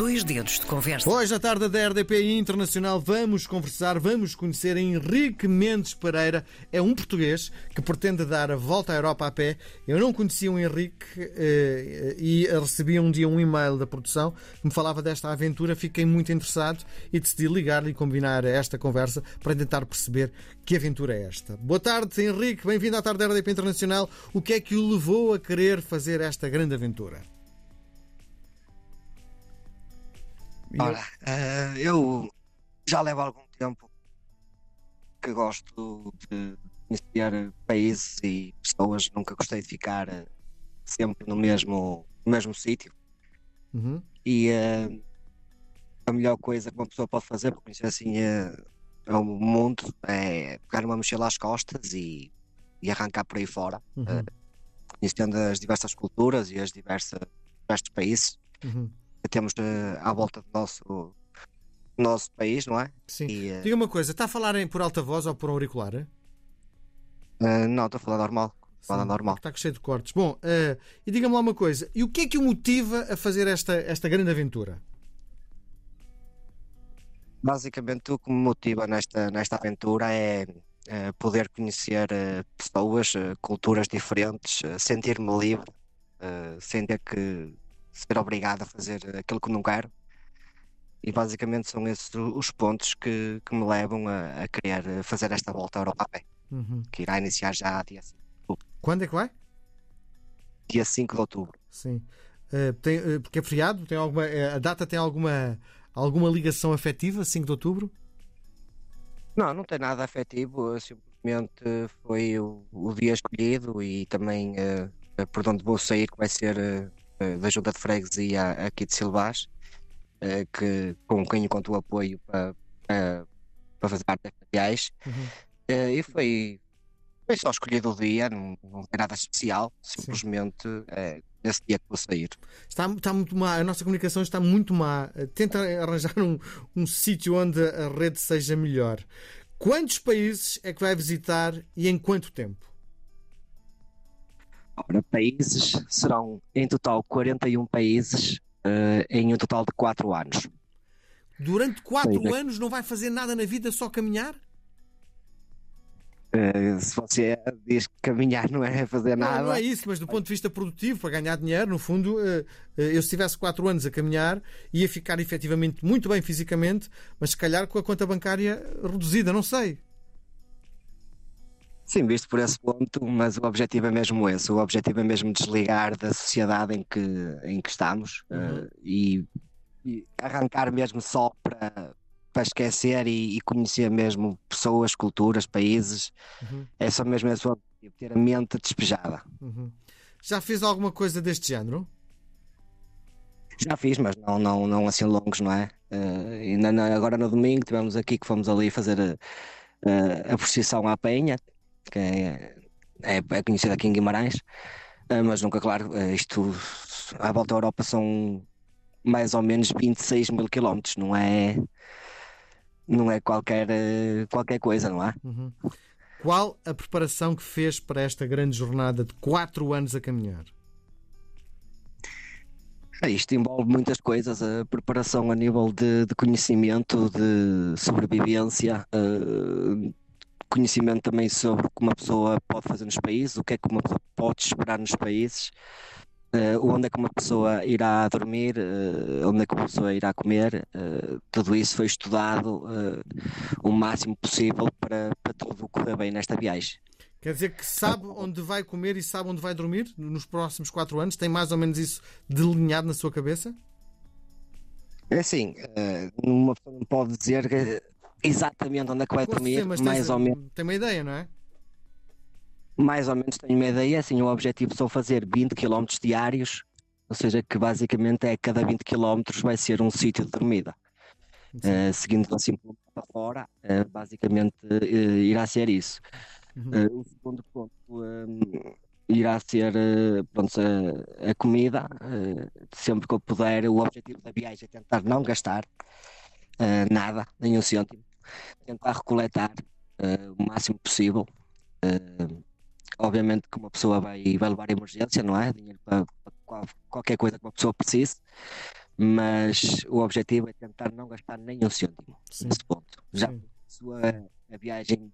Dois dedos de conversa. Hoje, à tarde da RDP Internacional, vamos conversar, vamos conhecer Henrique Mendes Pereira. É um português que pretende dar a volta à Europa a pé. Eu não conhecia o Henrique eh, e recebi um dia um e-mail da produção que me falava desta aventura. Fiquei muito interessado e decidi ligar-lhe e combinar esta conversa para tentar perceber que aventura é esta. Boa tarde, Henrique. Bem-vindo à tarde da RDP Internacional. O que é que o levou a querer fazer esta grande aventura? Ora, uh, eu já levo algum tempo que gosto de conhecer países e pessoas, nunca gostei de ficar uh, sempre no mesmo, no mesmo sítio. Uhum. E uh, a melhor coisa que uma pessoa pode fazer para conhecer assim o mundo é pegar uma mochila às costas e, e arrancar por aí fora, uhum. conhecendo as diversas culturas e as diversas, diversos países. Uhum temos uh, à volta do nosso, nosso país, não é? Sim. E, uh, Diga uma coisa, está a falar em, por alta voz ou por auricular? Uh, não, estou a falar normal. Normal. Está cheio de cortes. Bom, e diga-me lá uma coisa, e o que é que o motiva a fazer esta, esta grande aventura? Basicamente, o que me motiva nesta, nesta aventura é poder conhecer pessoas, culturas diferentes, sentir-me livre, sem ter que ser obrigado a fazer aquilo que não quero. E basicamente são esses os pontos que, que me levam a, a querer fazer esta volta à Europa a pé, uhum. que irá iniciar já dia 5 de outubro. Quando é que vai? Dia 5 de outubro. Sim. Uh, tem, uh, porque é feriado? Tem alguma, uh, a data tem alguma, alguma ligação afetiva, 5 de outubro? Não, não tem nada afetivo, simplesmente foi o, o dia escolhido e também por onde vou sair, que vai ser da Junta de Freguesia aqui de Silvás, eh, que, com quem o apoio para, para, para fazer parte das viagens. Uhum. Eh, e foi, foi só escolhido o dia, não, não tem nada especial, simplesmente é esse dia que vou sair. Está, está muito má, a nossa comunicação está muito má. Tenta arranjar um, um sítio onde a rede seja melhor. Quantos países é que vai visitar e em quanto tempo? Ora, países serão em total 41 países uh, em um total de 4 anos. Durante 4 anos não vai fazer nada na vida, só caminhar? Uh, se você diz que caminhar não é fazer não, nada. Não é isso, mas do ponto de vista produtivo, para ganhar dinheiro, no fundo, uh, eu se tivesse 4 anos a caminhar, ia ficar efetivamente muito bem fisicamente, mas se calhar com a conta bancária reduzida, não sei. Sim, visto por esse ponto, mas o objetivo é mesmo esse. O objetivo é mesmo desligar da sociedade em que, em que estamos uhum. uh, e, e, arrancar mesmo só para, para esquecer e, e, conhecer mesmo pessoas, culturas, países. Uhum. É só mesmo esse o objetivo, ter a mente despejada. Uhum. Já fez alguma coisa deste género? Já fiz, mas não, não, não assim longos, não é? Uh, agora no domingo tivemos aqui que fomos ali fazer a, a, a procissão à Penha, que é, é, é conhecida aqui em Guimarães, uh, mas nunca, claro, uh, isto à volta da Europa são mais ou menos 26 mil quilómetros, não é, não é qualquer, uh, qualquer coisa, não é? Uhum. Qual a preparação que fez para esta grande jornada de 4 anos a caminhar? Isto envolve muitas coisas, a preparação a nível de, de conhecimento, de sobrevivência, uh, conhecimento também sobre o que uma pessoa pode fazer nos países, o que é que uma pessoa pode esperar nos países, uh, onde é que uma pessoa irá dormir, uh, onde é que uma pessoa irá comer. Uh, tudo isso foi estudado o máximo possível para, para tudo correr bem nesta viagem. Quer dizer que sabe onde vai comer e sabe onde vai dormir nos próximos quatro anos? Tem mais ou menos isso delineado na sua cabeça? É assim, uma pessoa não pode dizer que exatamente onde é que vai dormir, sim, mais ou menos. Tem uma ideia, não é? Mais ou menos tenho uma ideia, assim, o objetivo são fazer 20 km diários, ou seja, que basicamente é cada 20 km vai ser um sítio de dormida. Uh, seguindo assim para fora, uh, basicamente uh, irá ser isso. Uhum. o segundo ponto irá ser pronto, a, a comida, sempre que eu puder. O objetivo da viagem é tentar não gastar nada, nenhum cêntimo tentar recoletar uh, o máximo possível. Uh, obviamente que uma pessoa vai, vai levar emergência, não é? Dinheiro para, para qualquer coisa que uma pessoa precise, mas o objetivo é tentar não gastar nem um cêntimo Sim. nesse ponto. Já a, a viagem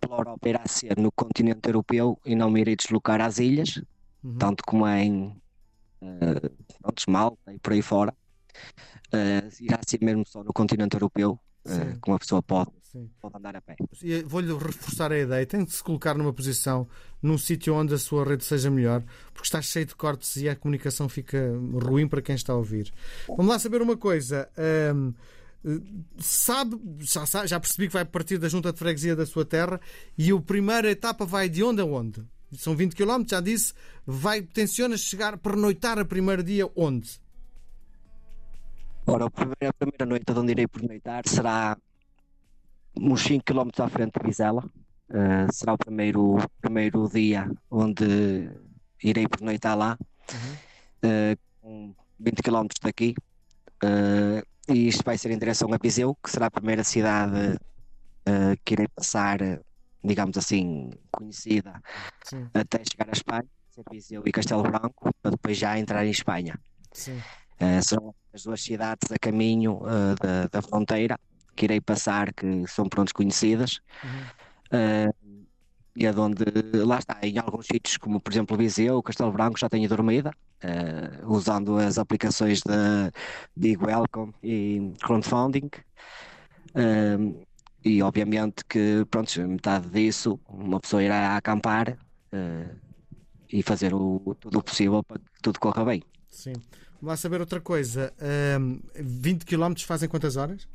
pela Europa irá ser no continente europeu e não me irei deslocar às ilhas, uhum. tanto como é em uh, Malta e por aí fora. Uh, irá ser mesmo só no continente europeu uh, que uma pessoa pode, pode andar a pé. Vou-lhe reforçar a ideia: tem de se colocar numa posição, num sítio onde a sua rede seja melhor, porque está cheio de cortes e a comunicação fica ruim para quem está a ouvir. Vamos lá saber uma coisa. Um, sabe, já, já percebi que vai partir da junta de freguesia da sua terra e a primeira etapa vai de onde a onde? São 20 km, já disse. Vai, tenciona chegar, pernoitar a primeiro dia onde? Ora, a primeira, a primeira noite onde irei pernoitar será uns 5 km à frente de Vizela. Uh, será o primeiro, primeiro dia onde irei pernoitar lá, uhum. uh, 20 km daqui. Uh, e isto vai ser em direção a Viseu, que será a primeira cidade que irei passar, digamos assim, conhecida Sim. até chegar à Espanha, ser Viseu e Castelo Branco, para depois já entrar em Espanha. Sim. Uh, são as duas cidades a caminho uh, da, da, fronteira que irei passar, que são prontos conhecidas. Uhum. Uh, e é onde, lá está, em alguns sítios, como por exemplo Viseu, Castelo Branco, já tenho dormida, usando as aplicações da Big Welcome e Crowdfunding. e obviamente que, pronto, metade disso uma pessoa irá acampar e fazer o, tudo o possível para que tudo corra bem. Sim. Vamos saber outra coisa. Um, 20 km fazem quantas horas?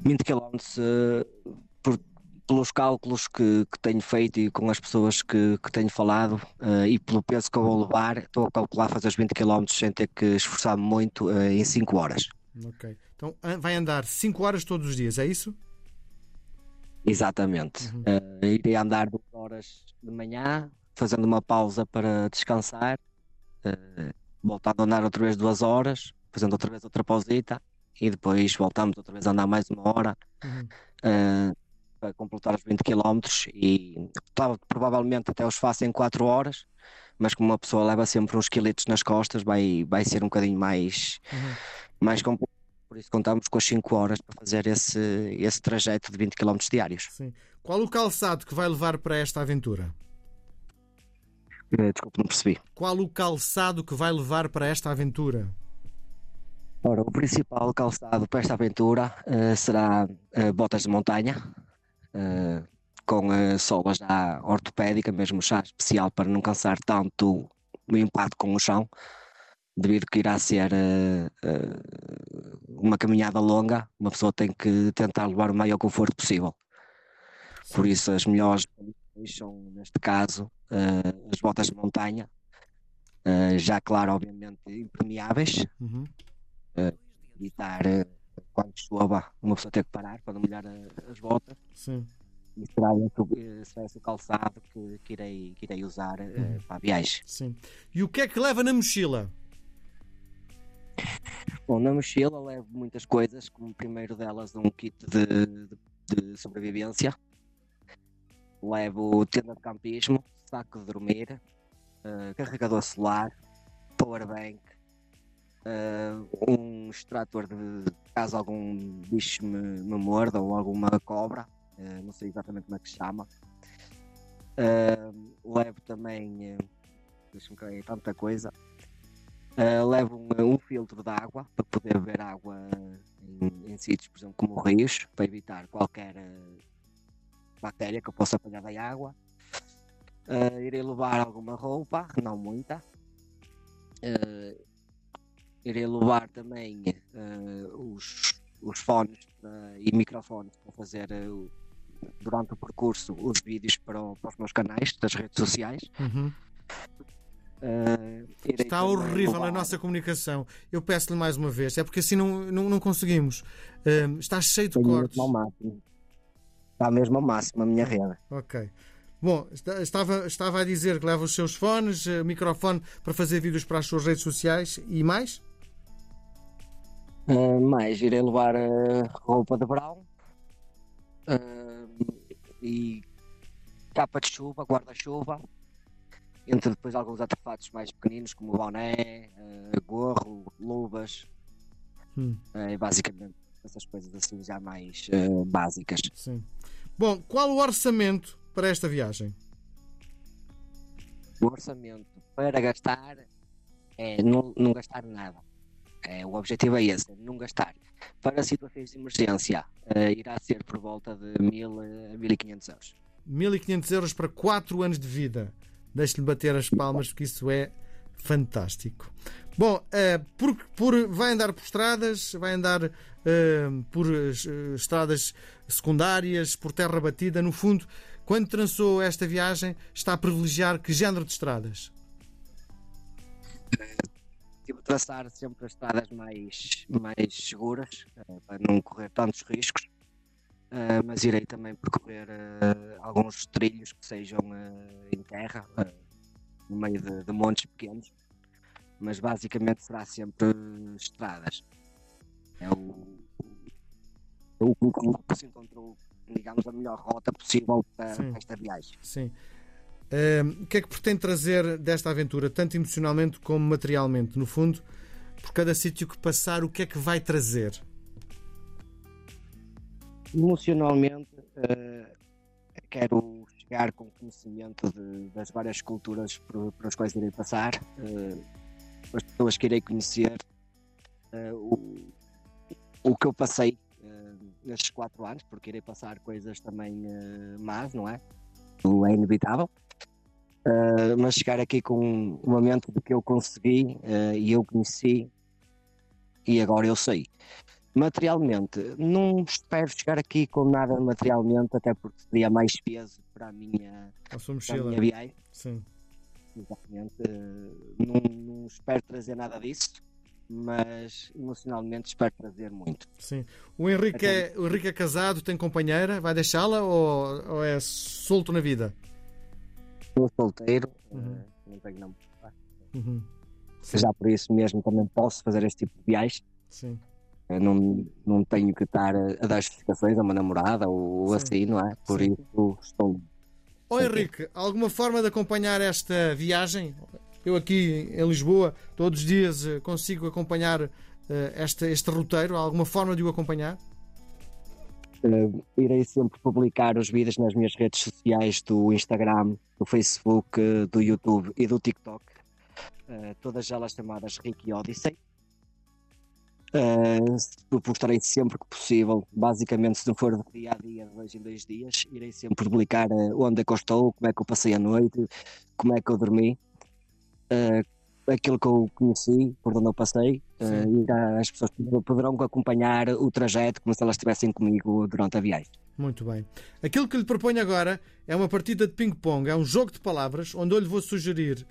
20 km uh, por, pelos cálculos que, que, tenho feito e com as pessoas que, que tenho falado uh, e pelo peso que eu vou levar, estou a calcular fazer os 20 km sem ter que esforçar-me muito uh, em 5 horas. Ok. Então vai andar 5 horas todos os dias, é isso? Exatamente. Uhum. Uh, irei andar 2 horas de manhã, fazendo uma pausa para descansar. Uh, voltando a andar outra vez duas horas, fazendo outra vez outra pausita e depois voltamos outra vez a andar mais uma hora uhum. uh, para completar os 20 km e provavelmente até os faço em 4 horas, mas como uma pessoa leva sempre uns quiletes nas costas, vai, vai ser um bocadinho mais, uhum. mais complexo. Por isso contamos com as 5 horas para fazer esse, esse trajeto de 20 km diários. Sim. Qual o calçado que vai levar para esta aventura? Eh, desculpe, não percebi. Qual o calçado que vai levar para esta aventura? Ora, o principal calçado para esta aventura uh, será uh, botas de montanha, uh, com solas já ortopédica, mesmo chá especial para não cansar tanto o impacto com o chão, devido que irá ser uma caminhada longa, uma pessoa tem que tentar levar o maior conforto possível. Por isso, as melhores são, neste caso, uh, as botas de montanha, uh, já claro, obviamente, impermeáveis, uhum. uh, evitar quando chova uma pessoa ter que parar para não molhar as botas. Sim. E será esse, será esse o calçado que, que, irei, que irei usar uhum. para a viagem. Sim. E o que é que leva na mochila? Bom, na mochila levo muitas coisas, como primeiro delas um kit de, de, de sobrevivência, levo tenda de campismo, saco de dormir, uh, carregador solar, powerbank, uh, um extrator de caso algum bicho me, me morda ou alguma cobra, uh, não sei exatamente como é que se chama. levo também, uh, deixa-me cair tanta coisa. levo um, um, filtro de água para poder beber água em, em sítios, por exemplo, como rios, para evitar qualquer bactéria que eu possa apanhar da água. Uh, irei levar alguma roupa, não muita. Uh, irei levar também uh, os, os fones e microfones para fazer durante o percurso os vídeos para, o, para, os meus canais das redes sociais. Uhum. Está horrível levar... a nossa comunicação. Eu peço-lhe mais uma vez, é porque assim não, não, não conseguimos. está cheio de Tenho cortes. Está mesmo ao máximo a minha rede. Ok. Bom, estava, estava a dizer que leva os seus fones, eh, microfone para fazer vídeos para as suas redes sociais e mais? Uh, mais, irei levar uh, roupa de verão uh, e capa de chuva, guarda-chuva, entre depois alguns artefatos mais pequeninos, como boné, gorro, luvas, hum. uh, basicamente essas coisas assim já mais uh, básicas. Sim. Bom, qual o orçamento para esta viagem? O orçamento para gastar é não, não gastar nada. É, o objetivo é esse, não gastar. Para situações de emergência, uh, irá ser por volta de 1000 a 1500 euros. 1500 euros para 4 anos de vida. Deixe-lhe bater as palmas, porque isso é fantástico. Bom, uh, por, por, vai andar por estradas, vai andar por uh, estradas secundárias, por terra batida. No fundo, quando trançou esta viagem, está a privilegiar que género de estradas? Tive de traçar sempre as estradas mais, mais seguras, para não correr tantos riscos. mas irei também percorrer alguns trilhos que sejam em terra, no meio de, de montes pequenos mas basicamente será sempre estradas. É o, o, que se encontrou, digamos, a melhor rota possível para esta viagem. Sim. Uh, o que é que pretende trazer desta aventura, tanto emocionalmente como materialmente? No fundo, por cada sítio que passar, o que é que vai trazer? Emocionalmente, uh, quero chegar com conhecimento de, das várias culturas por, as quais irei passar. Uh, as pessoas que irei conhecer, uh, o, o que eu passei nestes quatro anos, porque irei passar coisas também uh, más, não é? O é inevitável. Uh, mas chegar aqui com um momento de que eu consegui e eu conheci e agora eu sei. Materialmente, não espero chegar aqui com nada materialmente, até porque seria mais peso para a minha, a para a minha viagem. Sim. Exatamente. Não, não espero trazer nada disso, mas emocionalmente espero trazer muito. Sim. O Henrique, é, o Henrique é casado, tem companheira, vai deixá-la ou, ou, é solto na vida? Sou solteiro, uhum. Eh, não tenho nome. Uhum. Já por isso mesmo também posso fazer este tipo de viagens. Sim. Eu não, não tenho que estar a dar justificações a uma namorada ou Sim. assim, não é? Por Sim. isso estou Ó oh, Henrique, alguma forma de acompanhar esta viagem? Eu aqui em Lisboa, todos os dias eh, consigo acompanhar uh, este, este roteiro. Há alguma forma de o acompanhar? Uh, irei sempre publicar os vídeos nas minhas redes sociais do Instagram, do Facebook, do YouTube e do TikTok. Uh, todas elas chamadas Ricky Odyssey. Uh, postarei sempre que possível. Basicamente, se não for de dia a dia, de dois em dois dias, irei sempre publicar onde é que eu estou, como é que eu passei a noite, como é que eu dormi, uh, aquilo que eu conheci, por onde eu passei, uh, e as pessoas poderão acompanhar o trajeto como se elas estivessem comigo durante a viagem. Muito bem. Aquilo que lhe proponho agora é uma partida de ping-pong, é um jogo de palavras onde eu lhe vou sugerir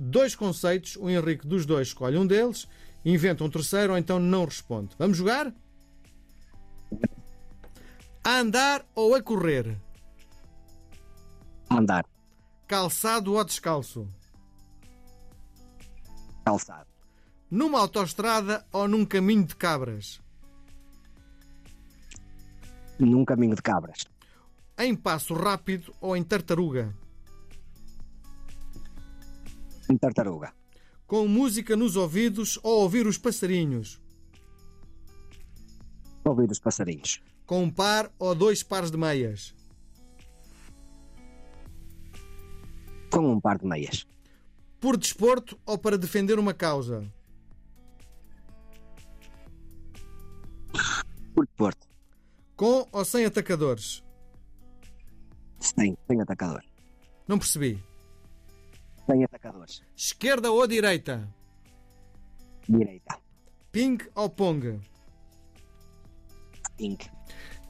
dois conceitos. O Henrique dos dois escolhe um deles inventa um terceiro ou então não responde. Vamos jogar? A andar ou a correr? A andar. Calçado ou descalço? Calçado. Numa autoestrada ou num caminho de cabras? Num caminho de cabras. Em passo rápido ou em tartaruga? Em tartaruga com música nos ouvidos ou ouvir os passarinhos? Ouvir os passarinhos. Com um par ou dois pares de meias? Com um par de meias. Por desporto ou para defender uma causa? Por desporto. Com ou sem atacadores? Sem, sem atacador. Não percebi sem atacadores. Esquerda ou direita? Direita. Ping ou Pong? Ping.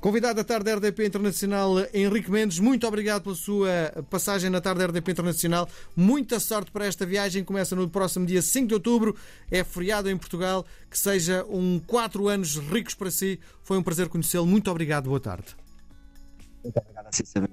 Convidado da tarde da RDP Internacional, Henrique Mendes, muito obrigado pela sua passagem na tarde da RDP Internacional. Muita sorte para esta viagem. Começa no próximo dia 5 de outubro. É feriado em Portugal. Que seja um quatro anos ricos para si. Foi um prazer conhecê-lo. Muito obrigado. Boa tarde. Muito obrigado, Cícero.